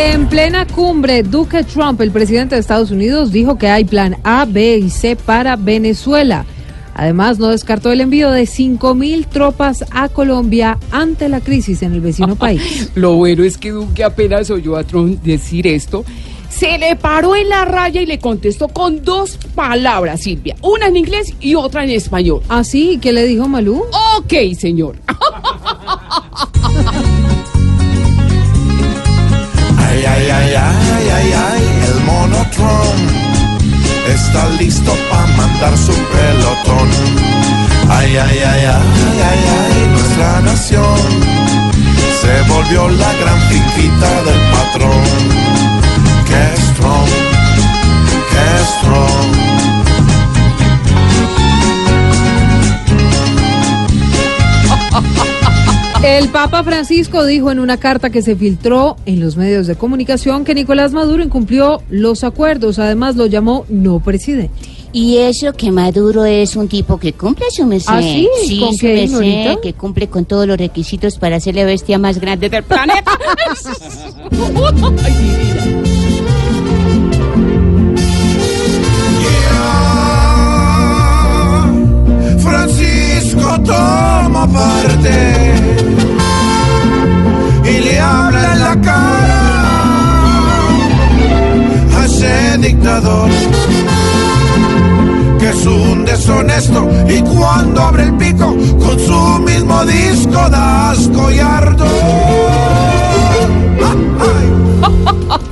En plena cumbre, Duque Trump, el presidente de Estados Unidos, dijo que hay plan A, B y C para Venezuela. Además, no descartó el envío de 5.000 tropas a Colombia ante la crisis en el vecino país. Lo bueno es que Duque apenas oyó a Trump decir esto. Se le paró en la raya y le contestó con dos palabras, Silvia. Una en inglés y otra en español. ¿Así? ¿Ah, ¿Qué le dijo Malú? Ok, señor. Está listo para mandar su pelotón. Ay, ay, ay, ay, ay, ay, nuestra nación se volvió la gran finquita del patrón. El Papa Francisco dijo en una carta que se filtró en los medios de comunicación que Nicolás Maduro incumplió los acuerdos. Además, lo llamó no presidente. Y eso que Maduro es un tipo que cumple su merced. ¿Ah, sí? ¿Con su qué, merced, señorita? que cumple con todos los requisitos para ser la bestia más grande del planeta. Francisco toma parte dictador que es un deshonesto y cuando abre el pico con su mismo disco da asco y.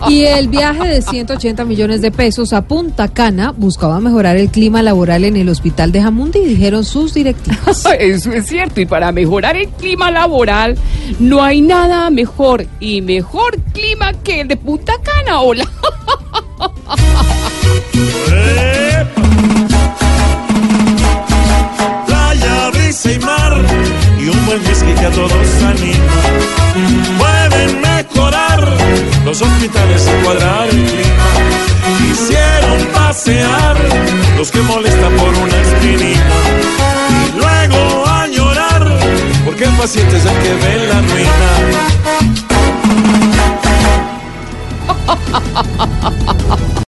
Y el viaje de 180 millones de pesos a Punta Cana buscaba mejorar el clima laboral en el hospital de Jamundi, dijeron sus directivos. Eso es cierto. Y para mejorar el clima laboral, no hay nada mejor y mejor clima que el de Punta Cana. Hola. playa, brisa y mar y un buen whisky que a todos anima. Pueden mejorar los hospitales y cuadrar el clima. Quisieron pasear los que molestan por una esquinita